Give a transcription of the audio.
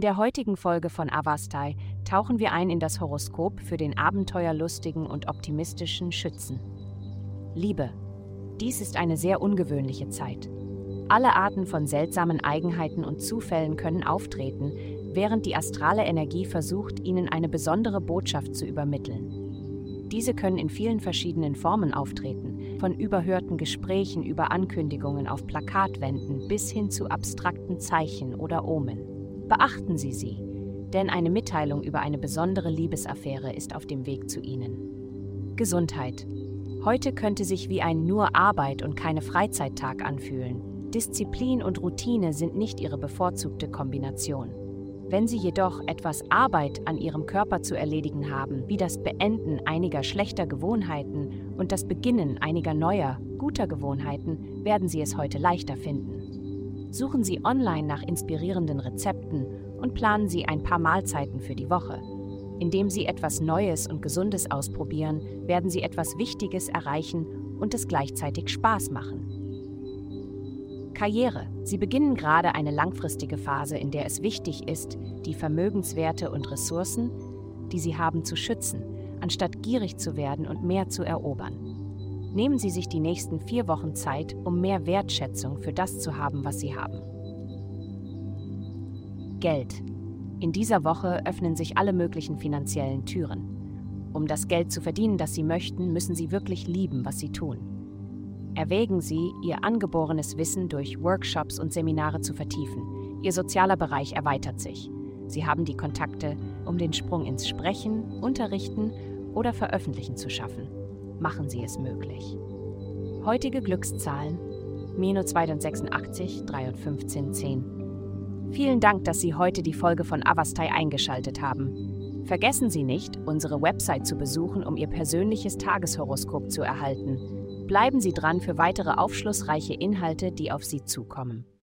der heutigen Folge von Avastai tauchen wir ein in das Horoskop für den abenteuerlustigen und optimistischen Schützen. Liebe. Dies ist eine sehr ungewöhnliche Zeit. Alle Arten von seltsamen Eigenheiten und Zufällen können auftreten, während die astrale Energie versucht, ihnen eine besondere Botschaft zu übermitteln. Diese können in vielen verschiedenen Formen auftreten, von überhörten Gesprächen über Ankündigungen auf Plakatwänden bis hin zu abstrakten Zeichen oder Omen. Beachten Sie sie, denn eine Mitteilung über eine besondere Liebesaffäre ist auf dem Weg zu Ihnen. Gesundheit. Heute könnte sich wie ein nur Arbeit und keine Freizeittag anfühlen. Disziplin und Routine sind nicht Ihre bevorzugte Kombination. Wenn Sie jedoch etwas Arbeit an Ihrem Körper zu erledigen haben, wie das Beenden einiger schlechter Gewohnheiten und das Beginnen einiger neuer, guter Gewohnheiten, werden Sie es heute leichter finden. Suchen Sie online nach inspirierenden Rezepten und planen Sie ein paar Mahlzeiten für die Woche. Indem Sie etwas Neues und Gesundes ausprobieren, werden Sie etwas Wichtiges erreichen und es gleichzeitig Spaß machen. Karriere. Sie beginnen gerade eine langfristige Phase, in der es wichtig ist, die Vermögenswerte und Ressourcen, die Sie haben, zu schützen, anstatt gierig zu werden und mehr zu erobern. Nehmen Sie sich die nächsten vier Wochen Zeit, um mehr Wertschätzung für das zu haben, was Sie haben. Geld. In dieser Woche öffnen sich alle möglichen finanziellen Türen. Um das Geld zu verdienen, das Sie möchten, müssen Sie wirklich lieben, was Sie tun. Erwägen Sie, Ihr angeborenes Wissen durch Workshops und Seminare zu vertiefen. Ihr sozialer Bereich erweitert sich. Sie haben die Kontakte, um den Sprung ins Sprechen, Unterrichten oder Veröffentlichen zu schaffen. Machen Sie es möglich. Heutige Glückszahlen: minus 286, 3 und 15, 10. Vielen Dank, dass Sie heute die Folge von Avastai eingeschaltet haben. Vergessen Sie nicht, unsere Website zu besuchen, um Ihr persönliches Tageshoroskop zu erhalten. Bleiben Sie dran für weitere aufschlussreiche Inhalte, die auf Sie zukommen.